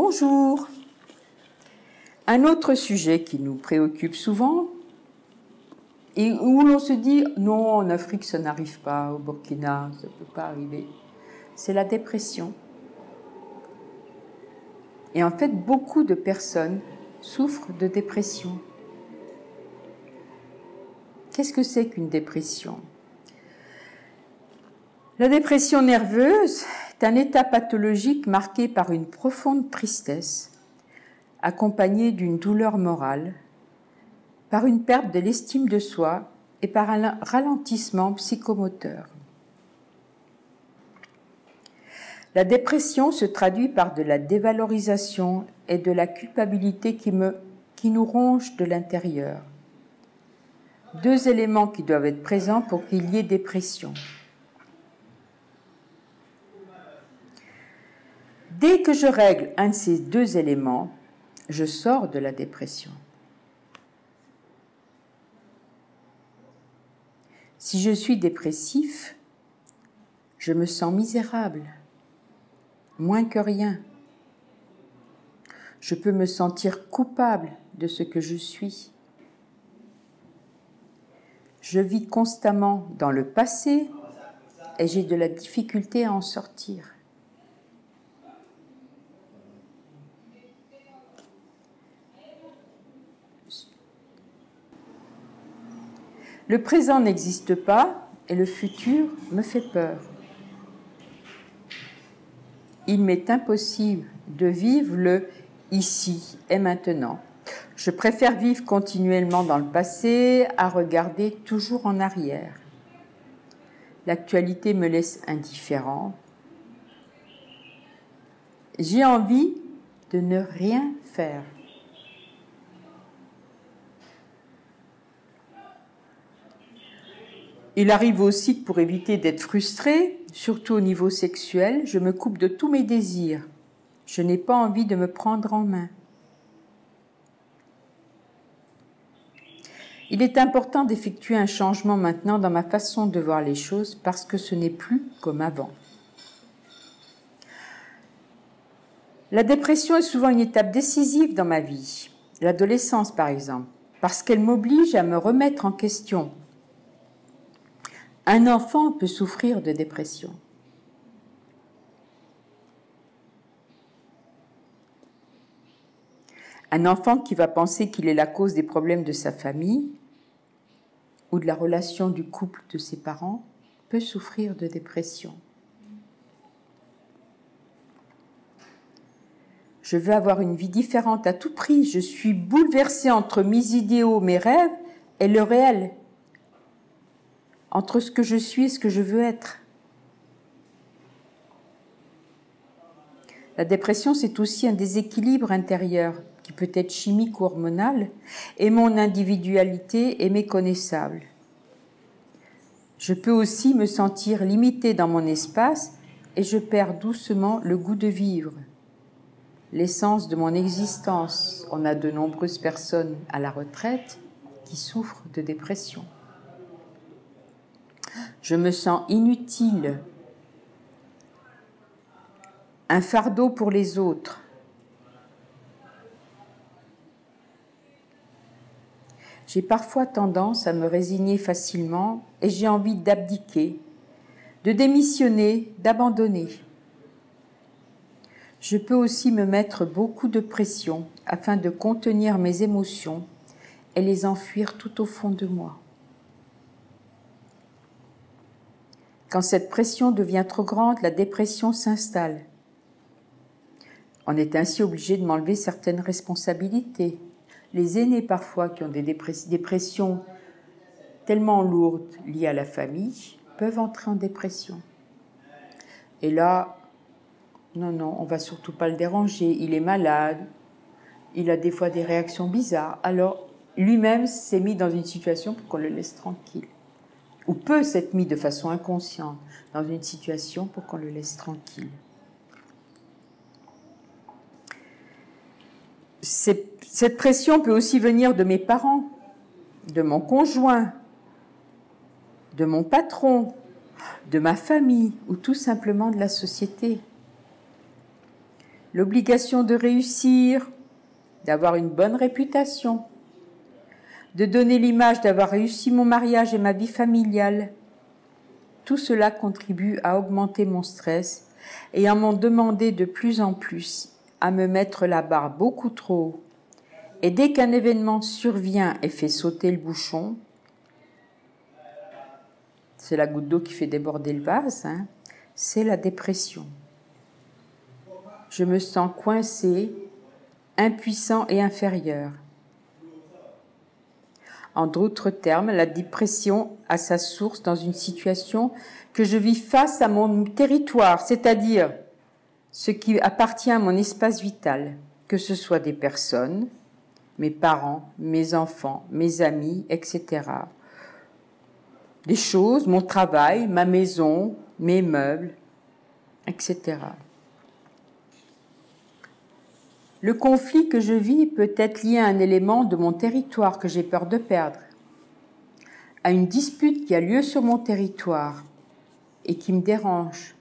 Bonjour. Un autre sujet qui nous préoccupe souvent et où l'on se dit non, en Afrique ça n'arrive pas, au Burkina ça ne peut pas arriver, c'est la dépression. Et en fait, beaucoup de personnes souffrent de dépression. Qu'est-ce que c'est qu'une dépression? La dépression nerveuse un état pathologique marqué par une profonde tristesse, accompagnée d'une douleur morale, par une perte de l'estime de soi et par un ralentissement psychomoteur. La dépression se traduit par de la dévalorisation et de la culpabilité qui nous ronge de l'intérieur deux éléments qui doivent être présents pour qu'il y ait dépression. Dès que je règle un de ces deux éléments, je sors de la dépression. Si je suis dépressif, je me sens misérable, moins que rien. Je peux me sentir coupable de ce que je suis. Je vis constamment dans le passé et j'ai de la difficulté à en sortir. Le présent n'existe pas et le futur me fait peur. Il m'est impossible de vivre le ici et maintenant. Je préfère vivre continuellement dans le passé à regarder toujours en arrière. L'actualité me laisse indifférent. J'ai envie de ne rien faire. Il arrive aussi que pour éviter d'être frustré, surtout au niveau sexuel, je me coupe de tous mes désirs. Je n'ai pas envie de me prendre en main. Il est important d'effectuer un changement maintenant dans ma façon de voir les choses parce que ce n'est plus comme avant. La dépression est souvent une étape décisive dans ma vie, l'adolescence par exemple, parce qu'elle m'oblige à me remettre en question. Un enfant peut souffrir de dépression. Un enfant qui va penser qu'il est la cause des problèmes de sa famille ou de la relation du couple de ses parents peut souffrir de dépression. Je veux avoir une vie différente à tout prix. Je suis bouleversée entre mes idéaux, mes rêves et le réel. Entre ce que je suis et ce que je veux être. La dépression, c'est aussi un déséquilibre intérieur qui peut être chimique ou hormonal, et mon individualité est méconnaissable. Je peux aussi me sentir limité dans mon espace et je perds doucement le goût de vivre, l'essence de mon existence. On a de nombreuses personnes à la retraite qui souffrent de dépression. Je me sens inutile, un fardeau pour les autres, J'ai parfois tendance à me résigner facilement et j'ai envie d'abdiquer, de démissionner, d'abandonner. Je peux aussi me mettre beaucoup de pression afin de contenir mes émotions et les enfuir tout au fond de moi. Quand cette pression devient trop grande, la dépression s'installe. On est ainsi obligé de m'enlever certaines responsabilités, les aînés parfois qui ont des dépressions tellement lourdes liées à la famille peuvent entrer en dépression. Et là, non, non, on va surtout pas le déranger. Il est malade, il a des fois des réactions bizarres. Alors, lui-même s'est mis dans une situation pour qu'on le laisse tranquille. Ou peut s'être mis de façon inconsciente dans une situation pour qu'on le laisse tranquille. cette pression peut aussi venir de mes parents, de mon conjoint, de mon patron, de ma famille ou tout simplement de la société. l'obligation de réussir, d'avoir une bonne réputation, de donner l'image d'avoir réussi mon mariage et ma vie familiale. Tout cela contribue à augmenter mon stress et à m'en demander de plus en plus, à me mettre la barre beaucoup trop haut. Et dès qu'un événement survient et fait sauter le bouchon, c'est la goutte d'eau qui fait déborder le vase, hein, c'est la dépression. Je me sens coincé, impuissant et inférieur. En d'autres termes, la dépression a sa source dans une situation que je vis face à mon territoire, c'est-à-dire ce qui appartient à mon espace vital, que ce soit des personnes, mes parents, mes enfants, mes amis, etc. Des choses, mon travail, ma maison, mes meubles, etc. Le conflit que je vis peut être lié à un élément de mon territoire que j'ai peur de perdre, à une dispute qui a lieu sur mon territoire et qui me dérange.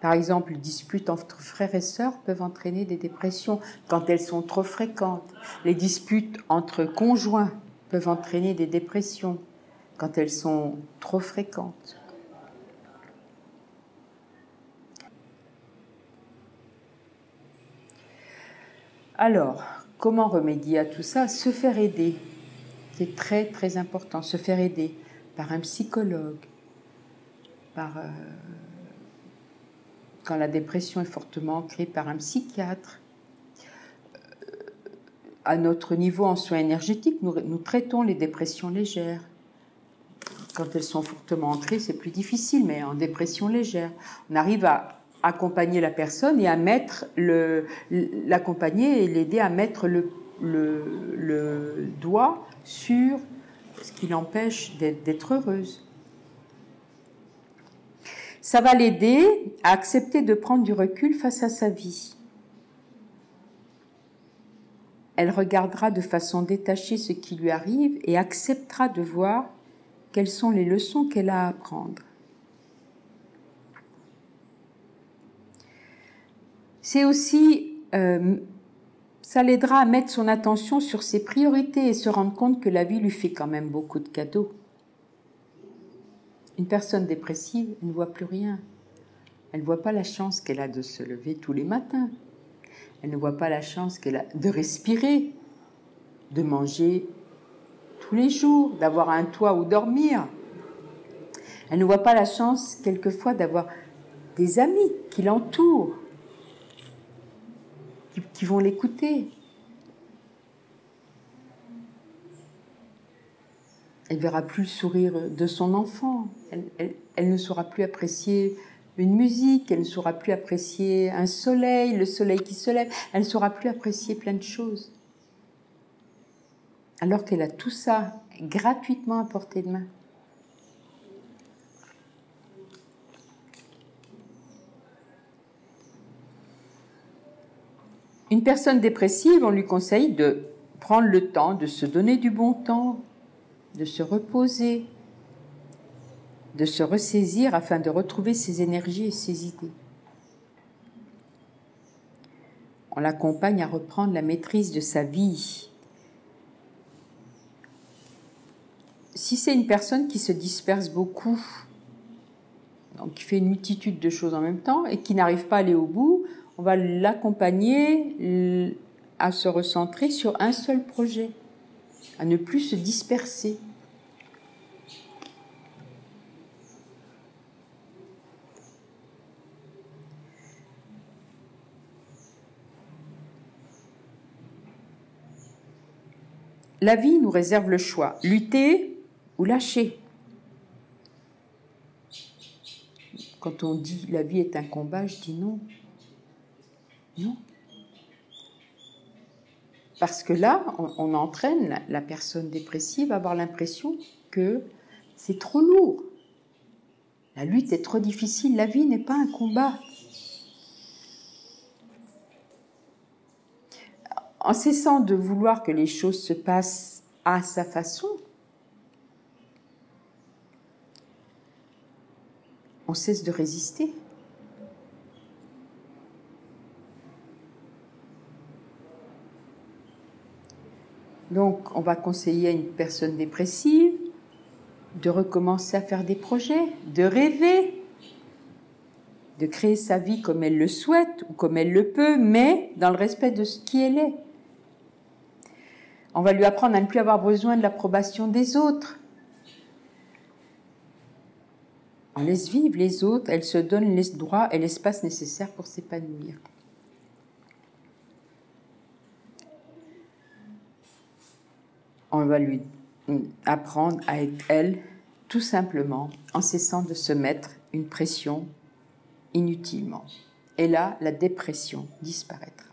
Par exemple, les disputes entre frères et sœurs peuvent entraîner des dépressions quand elles sont trop fréquentes. Les disputes entre conjoints peuvent entraîner des dépressions quand elles sont trop fréquentes. Alors, comment remédier à tout ça? Se faire aider. C'est très très important, se faire aider par un psychologue, euh, quand la dépression est fortement ancrée par un psychiatre. Euh, à notre niveau en soins énergétiques, nous, nous traitons les dépressions légères. Quand elles sont fortement ancrées, c'est plus difficile, mais en dépression légère, on arrive à accompagner la personne et à l'accompagner et l'aider à mettre le, doigt sur ce qui l'empêche d'être heureuse. Ça va l'aider à accepter de prendre du recul face à sa vie. Elle regardera de façon détachée ce qui lui arrive et acceptera de voir quelles sont les leçons qu'elle a à apprendre. C'est aussi, euh, ça l'aidera à mettre son attention sur ses priorités et se rendre compte que la vie lui fait quand même beaucoup de cadeaux. Une personne dépressive ne voit plus rien. Elle ne voit pas la chance qu'elle a de se lever tous les matins. Elle ne voit pas la chance qu'elle a de respirer, de manger tous les jours, d'avoir un toit où dormir. Elle ne voit pas la chance quelquefois d'avoir des amis qui l'entourent, qui, vont l'écouter. Elle verra plus le sourire de son enfant. Elle, ne saura plus apprécier une musique. Elle ne saura plus apprécier un soleil, le soleil qui se lève. Elle ne saura plus apprécier plein de choses. Alors qu'elle a tout ça gratuitement à portée de main. Une personne dépressive, on lui conseille de prendre le temps, de se donner du bon temps, de se reposer, de se ressaisir afin de retrouver ses énergies et ses idées. On l'accompagne à reprendre la maîtrise de sa vie. Si c'est une personne qui se disperse beaucoup, qui fait une multitude de choses en même temps et qui n'arrive pas à aller au bout, on va l'accompagner à se recentrer sur un seul projet, à ne plus se disperser. La vie nous réserve le choix, lutter ou lâcher. Quand on dit la vie est un combat, je dis non. Non. Parce que là, on, entraîne la, personne dépressive à avoir l'impression que c'est trop lourd. La lutte est trop difficile. La vie n'est pas un combat. En cessant de vouloir que les choses se passent à sa façon, on cesse de résister. Donc, on va conseiller à une personne dépressive de recommencer à faire des projets, de rêver, de créer sa vie comme elle le souhaite ou comme elle le peut, mais dans le respect de ce qui elle est. On va lui apprendre à ne plus avoir besoin de l'approbation des autres. On laisse vivre les autres, elle se donne les droits et l'espace nécessaire pour s'épanouir. On va lui apprendre à être elle, tout simplement, en cessant de se mettre une pression inutilement. Et là, la dépression disparaîtra.